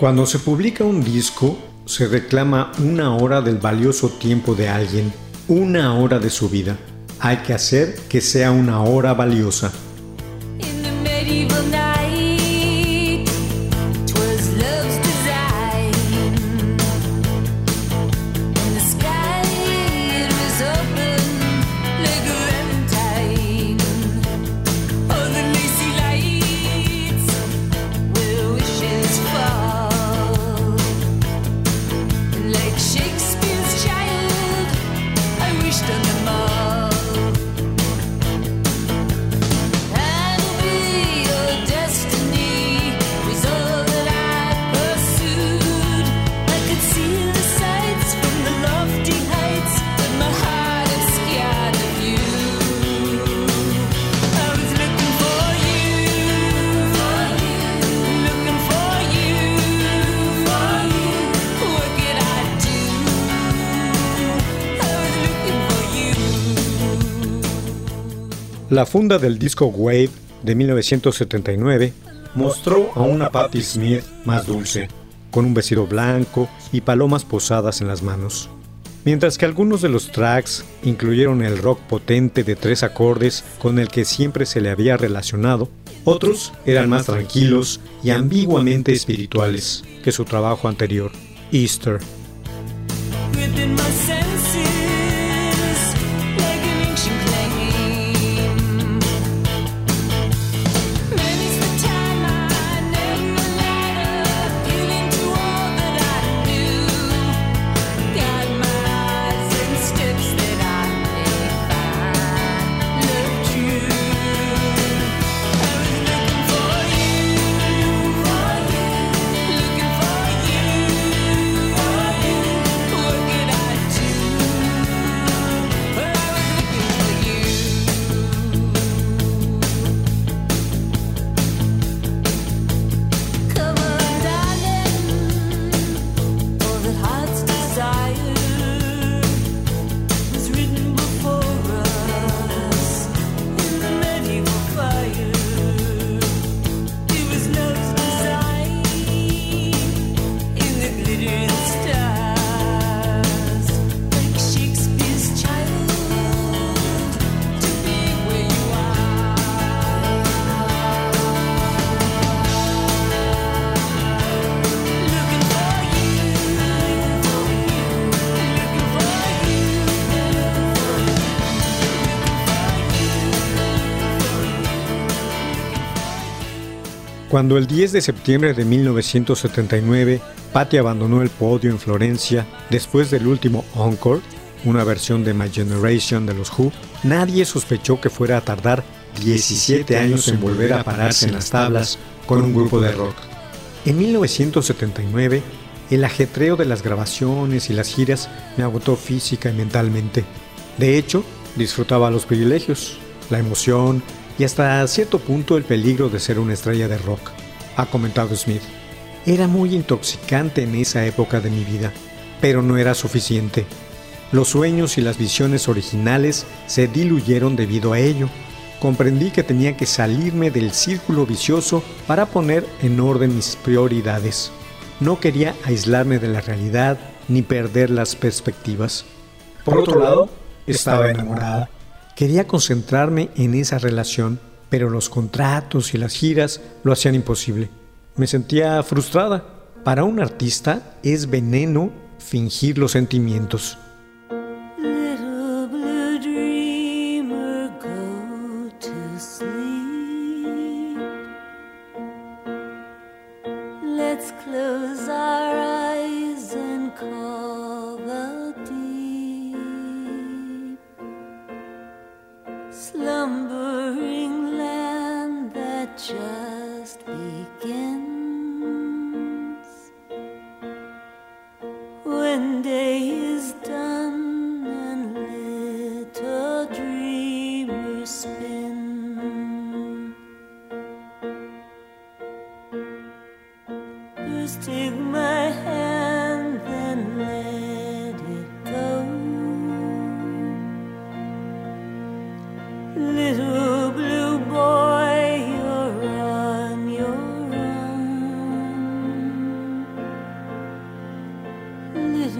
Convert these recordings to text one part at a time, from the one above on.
Cuando se publica un disco, se reclama una hora del valioso tiempo de alguien, una hora de su vida. Hay que hacer que sea una hora valiosa. La funda del disco Wave de 1979 mostró a una Patti Smith más dulce, con un vestido blanco y palomas posadas en las manos. Mientras que algunos de los tracks incluyeron el rock potente de tres acordes con el que siempre se le había relacionado, otros eran más tranquilos y ambiguamente espirituales que su trabajo anterior, Easter. Cuando el 10 de septiembre de 1979 Patti abandonó el podio en Florencia después del último Encore, una versión de My Generation de los Who, nadie sospechó que fuera a tardar 17 años en volver a pararse en las tablas con un grupo de rock. En 1979, el ajetreo de las grabaciones y las giras me agotó física y mentalmente. De hecho, disfrutaba los privilegios, la emoción y hasta cierto punto el peligro de ser una estrella de rock, ha comentado Smith. Era muy intoxicante en esa época de mi vida, pero no era suficiente. Los sueños y las visiones originales se diluyeron debido a ello. Comprendí que tenía que salirme del círculo vicioso para poner en orden mis prioridades. No quería aislarme de la realidad ni perder las perspectivas. Por otro lado, estaba enamorada. Quería concentrarme en esa relación, pero los contratos y las giras lo hacían imposible. Me sentía frustrada. Para un artista es veneno fingir los sentimientos.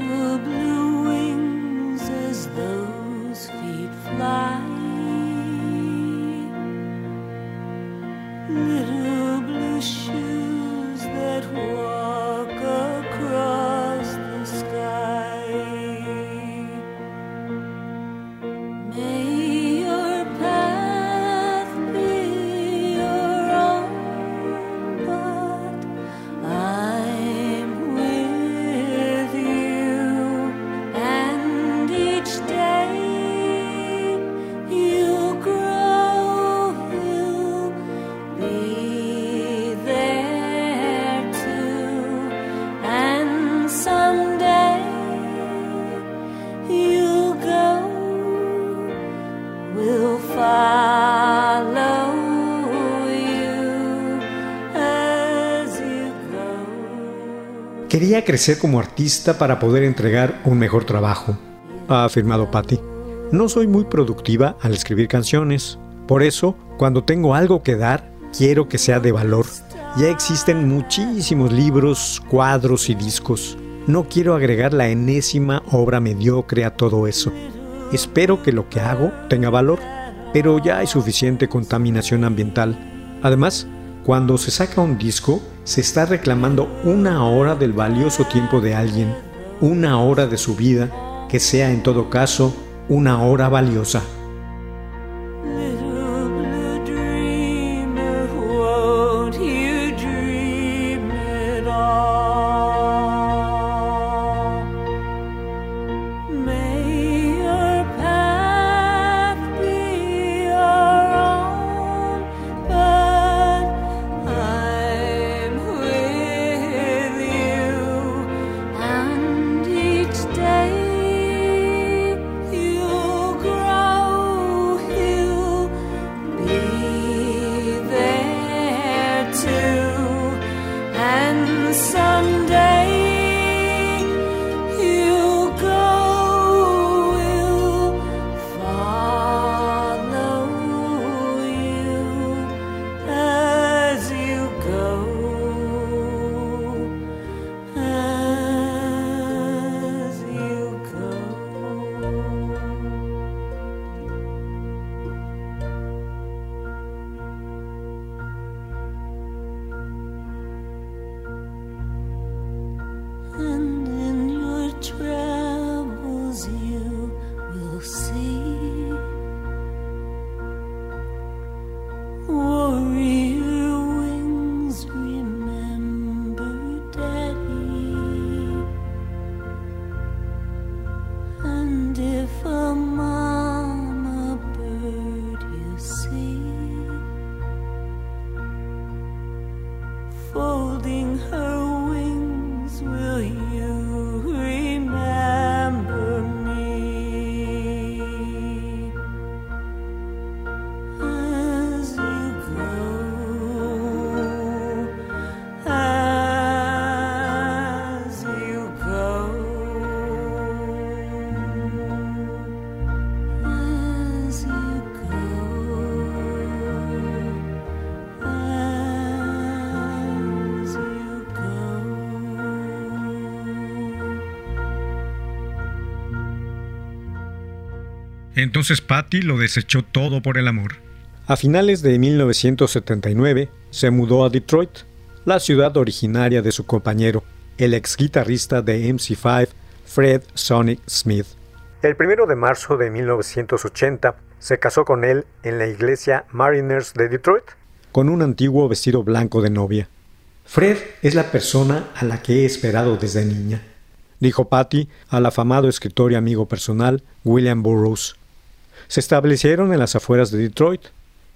the blue. Quería crecer como artista para poder entregar un mejor trabajo, ha afirmado Patty. No soy muy productiva al escribir canciones. Por eso, cuando tengo algo que dar, quiero que sea de valor. Ya existen muchísimos libros, cuadros y discos. No quiero agregar la enésima obra mediocre a todo eso. Espero que lo que hago tenga valor, pero ya hay suficiente contaminación ambiental. Además, cuando se saca un disco, se está reclamando una hora del valioso tiempo de alguien, una hora de su vida, que sea en todo caso una hora valiosa. Entonces Patty lo desechó todo por el amor. A finales de 1979 se mudó a Detroit, la ciudad originaria de su compañero, el ex guitarrista de MC5, Fred Sonic Smith. El 1 de marzo de 1980 se casó con él en la iglesia Mariners de Detroit, con un antiguo vestido blanco de novia. Fred es la persona a la que he esperado desde niña, dijo Patty al afamado escritor y amigo personal William Burroughs se establecieron en las afueras de Detroit.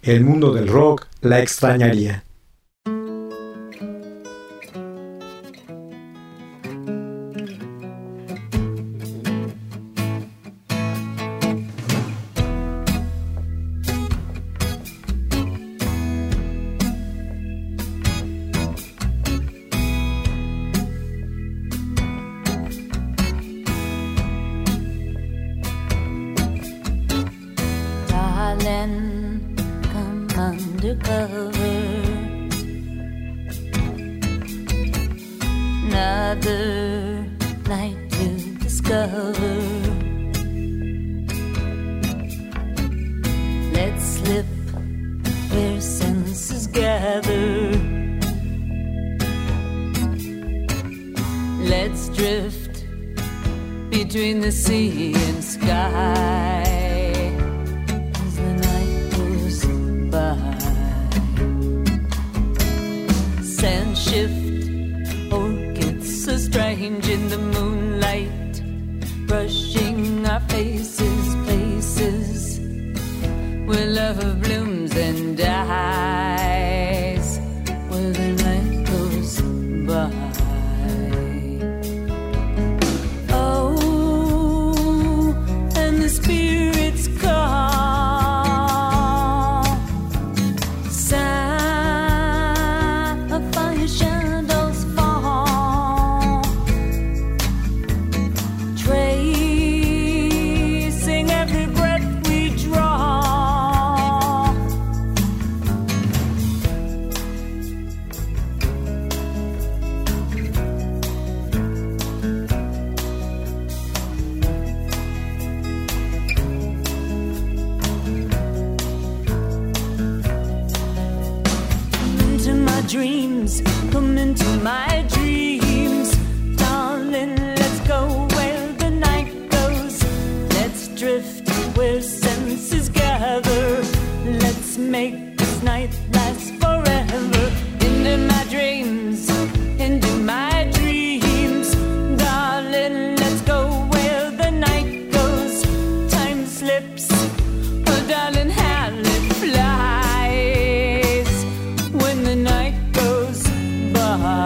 El mundo del rock la extrañaría. night lasts forever my dreams, my dreams. Darling, let's go where the night goes. Time slips. Darling, when the night goes by.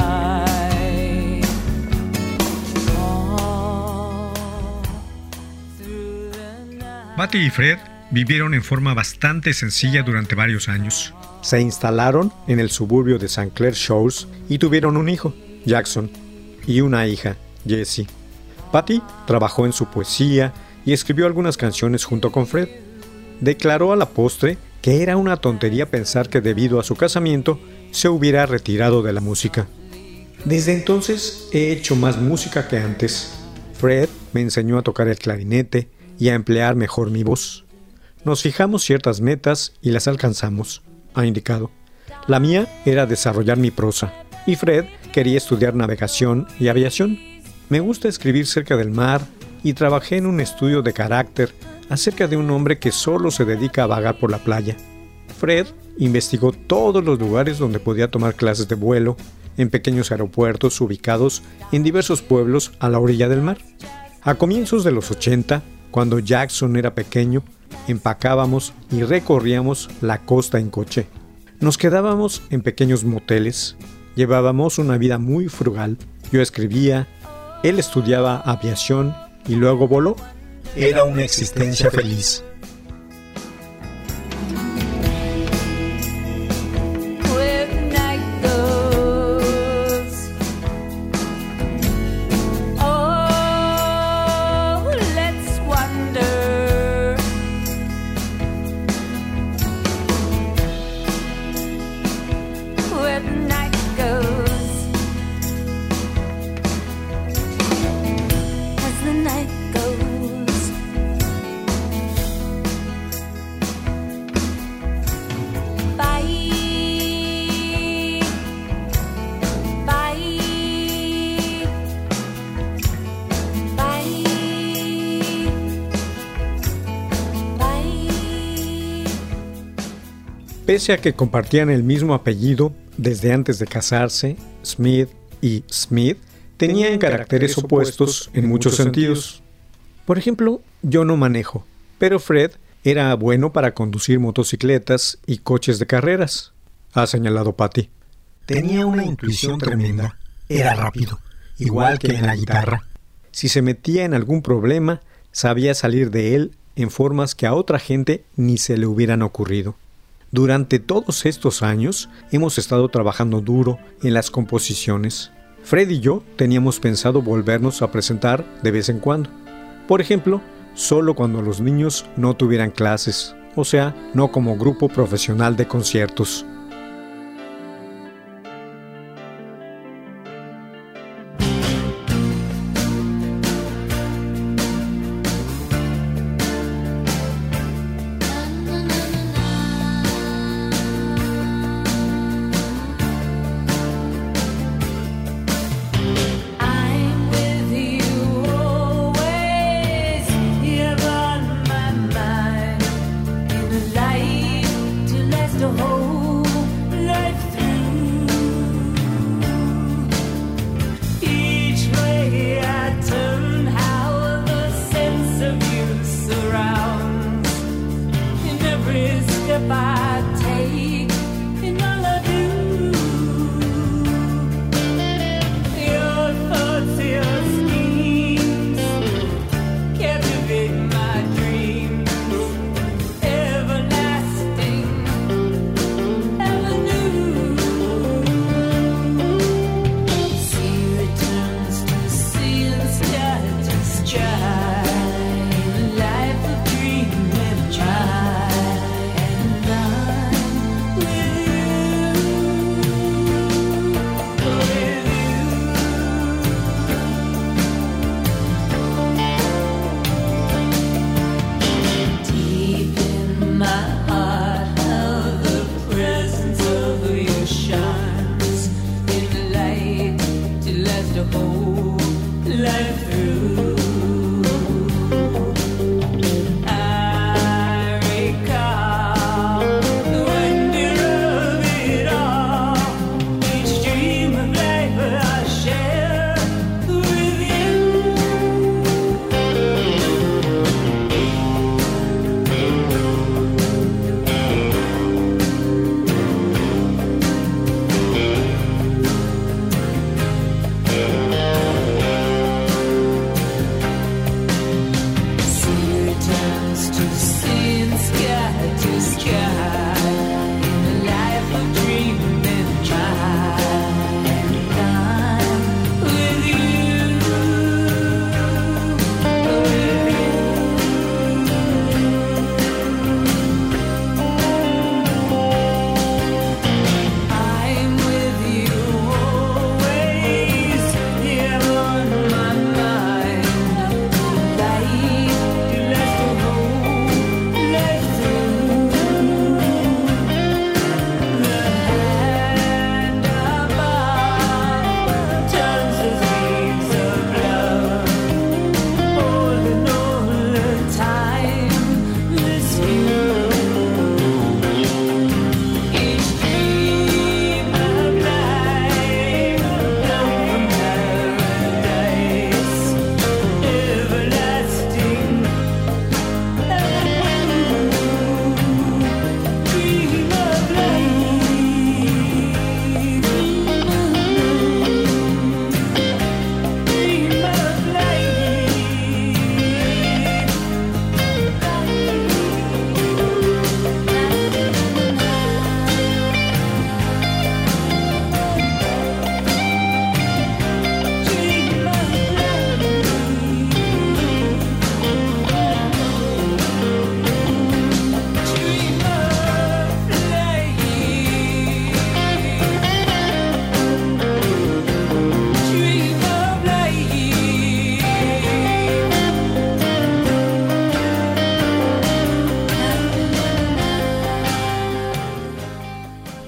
Y Fred vivieron en forma bastante sencilla durante varios años. Se instalaron en el suburbio de St. Clair Shores y tuvieron un hijo, Jackson, y una hija, Jessie. Patty trabajó en su poesía y escribió algunas canciones junto con Fred. Declaró a la postre que era una tontería pensar que debido a su casamiento se hubiera retirado de la música. Desde entonces he hecho más música que antes. Fred me enseñó a tocar el clarinete, y a emplear mejor mi voz. Nos fijamos ciertas metas y las alcanzamos, ha indicado. La mía era desarrollar mi prosa, y Fred quería estudiar navegación y aviación. Me gusta escribir cerca del mar y trabajé en un estudio de carácter acerca de un hombre que solo se dedica a vagar por la playa. Fred investigó todos los lugares donde podía tomar clases de vuelo, en pequeños aeropuertos ubicados en diversos pueblos a la orilla del mar. A comienzos de los 80, cuando Jackson era pequeño, empacábamos y recorríamos la costa en coche. Nos quedábamos en pequeños moteles, llevábamos una vida muy frugal. Yo escribía, él estudiaba aviación y luego voló. Era una existencia feliz. Pese a que compartían el mismo apellido desde antes de casarse, Smith y Smith tenían caracteres opuestos en muchos sentidos. Por ejemplo, yo no manejo, pero Fred era bueno para conducir motocicletas y coches de carreras, ha señalado Patty. Tenía una intuición tremenda. Era rápido, igual que en la guitarra. Si se metía en algún problema, sabía salir de él en formas que a otra gente ni se le hubieran ocurrido. Durante todos estos años hemos estado trabajando duro en las composiciones. Fred y yo teníamos pensado volvernos a presentar de vez en cuando. Por ejemplo, solo cuando los niños no tuvieran clases o sea, no como grupo profesional de conciertos.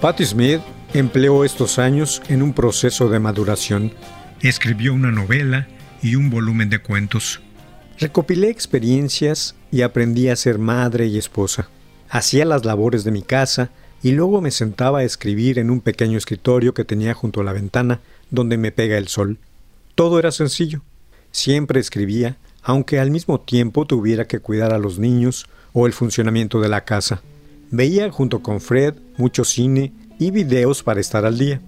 Patti Smith empleó estos años en un proceso de maduración. Escribió una novela y un volumen de cuentos. Recopilé experiencias y aprendí a ser madre y esposa. Hacía las labores de mi casa y luego me sentaba a escribir en un pequeño escritorio que tenía junto a la ventana donde me pega el sol. Todo era sencillo. Siempre escribía, aunque al mismo tiempo tuviera que cuidar a los niños o el funcionamiento de la casa. Veía junto con Fred mucho cine y videos para estar al día.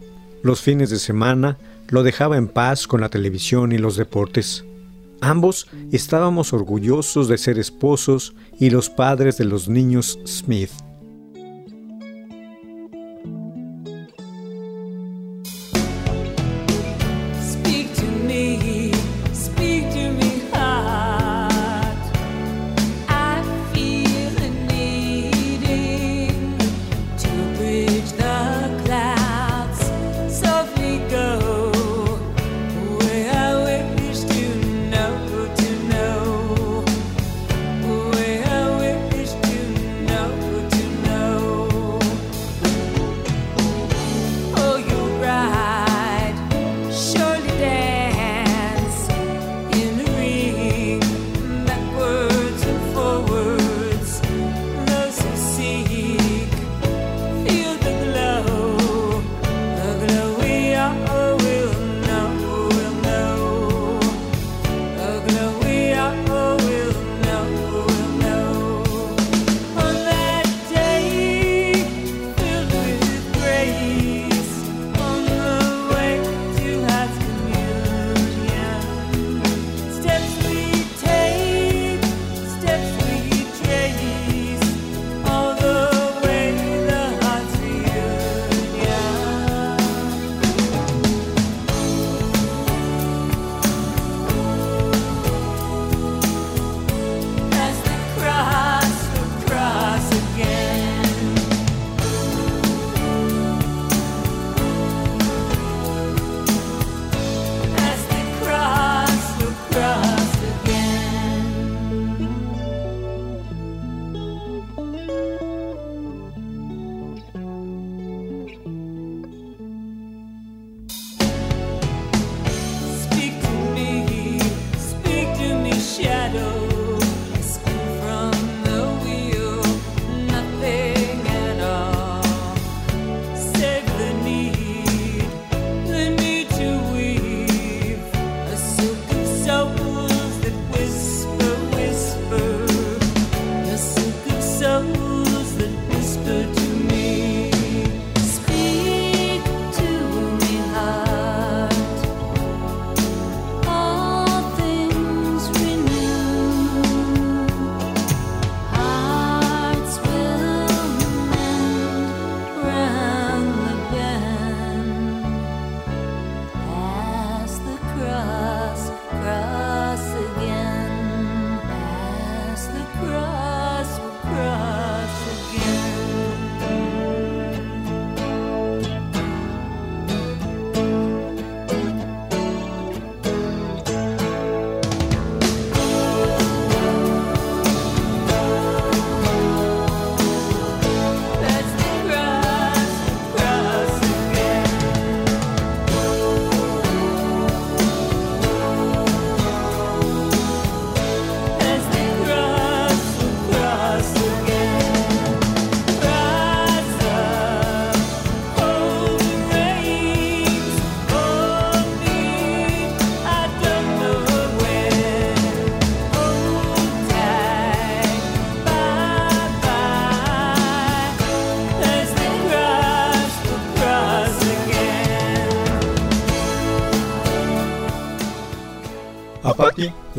Los fines de semana lo dejaba en paz con la televisión y los deportes. Ambos estábamos orgullosos de ser esposos y los padres de los niños Smith.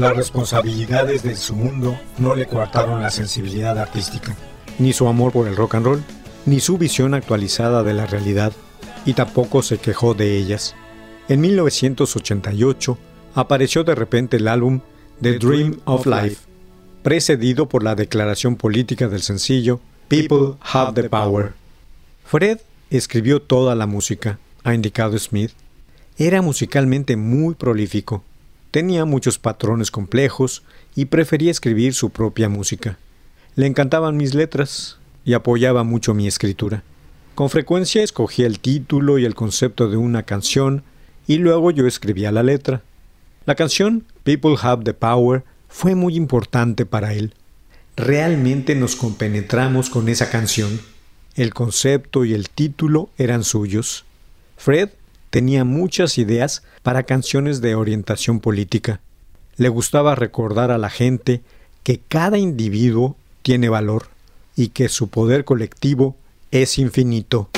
Las responsabilidades de su mundo no le coartaron la sensibilidad artística, ni su amor por el rock and roll, ni su visión actualizada de la realidad, y tampoco se quejó de ellas. En 1988 apareció de repente el álbum The Dream of Life, precedido por la declaración política del sencillo People Have the Power. Fred escribió toda la música, ha indicado Smith. Era musicalmente muy prolífico. Tenía muchos patrones complejos y prefería escribir su propia música. Le encantaban mis letras y apoyaba mucho mi escritura. Con frecuencia escogía el título y el concepto de una canción y luego yo escribía la letra. La canción People Have the Power fue muy importante para él. Realmente nos compenetramos con esa canción. El concepto y el título eran suyos. Fred tenía muchas ideas para canciones de orientación política. Le gustaba recordar a la gente que cada individuo tiene valor y que su poder colectivo es infinito.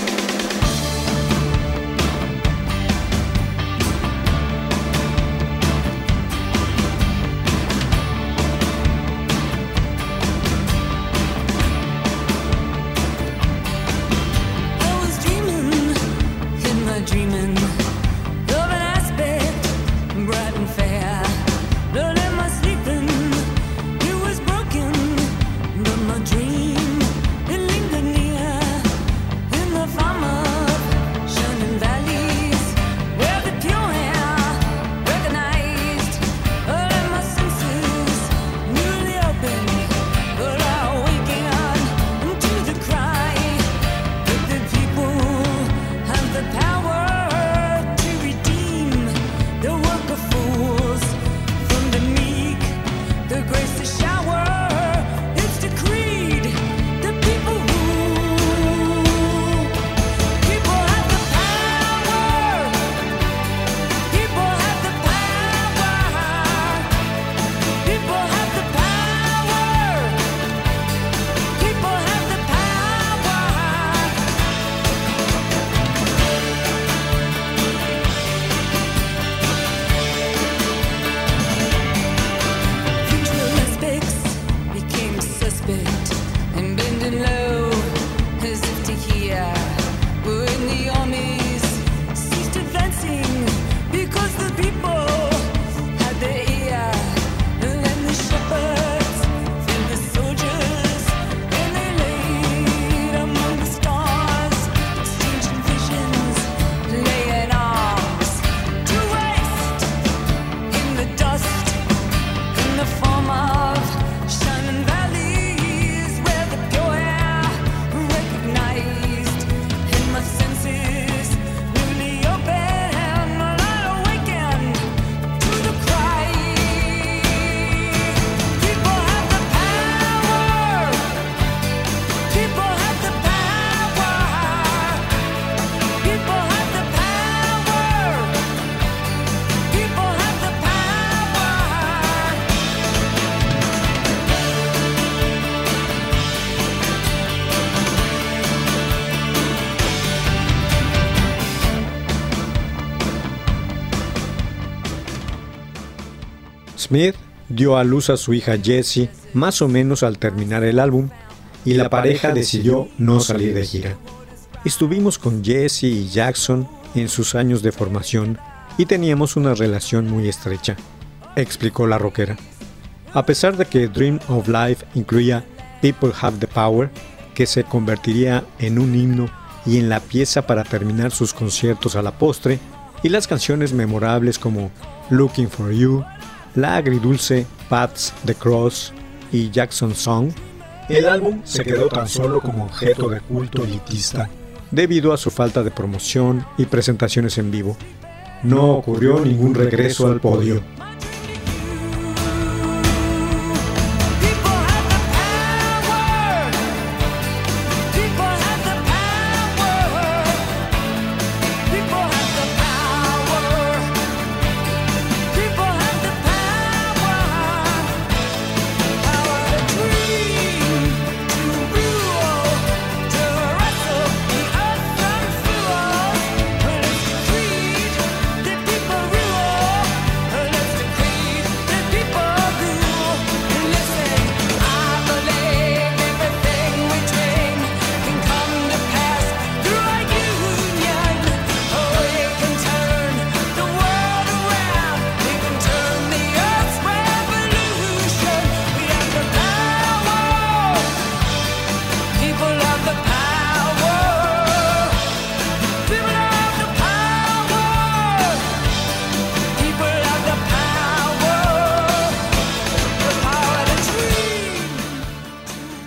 Smith dio a luz a su hija Jessie más o menos al terminar el álbum y la pareja decidió no salir de gira. Estuvimos con Jessie y Jackson en sus años de formación y teníamos una relación muy estrecha, explicó la rockera. A pesar de que Dream of Life incluía People Have the Power, que se convertiría en un himno y en la pieza para terminar sus conciertos a la postre, y las canciones memorables como Looking for You, la agridulce Pats the Cross y Jackson Song, el álbum se quedó tan solo como objeto de culto elitista debido a su falta de promoción y presentaciones en vivo. No ocurrió ningún regreso al podio.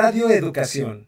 Radio Educación.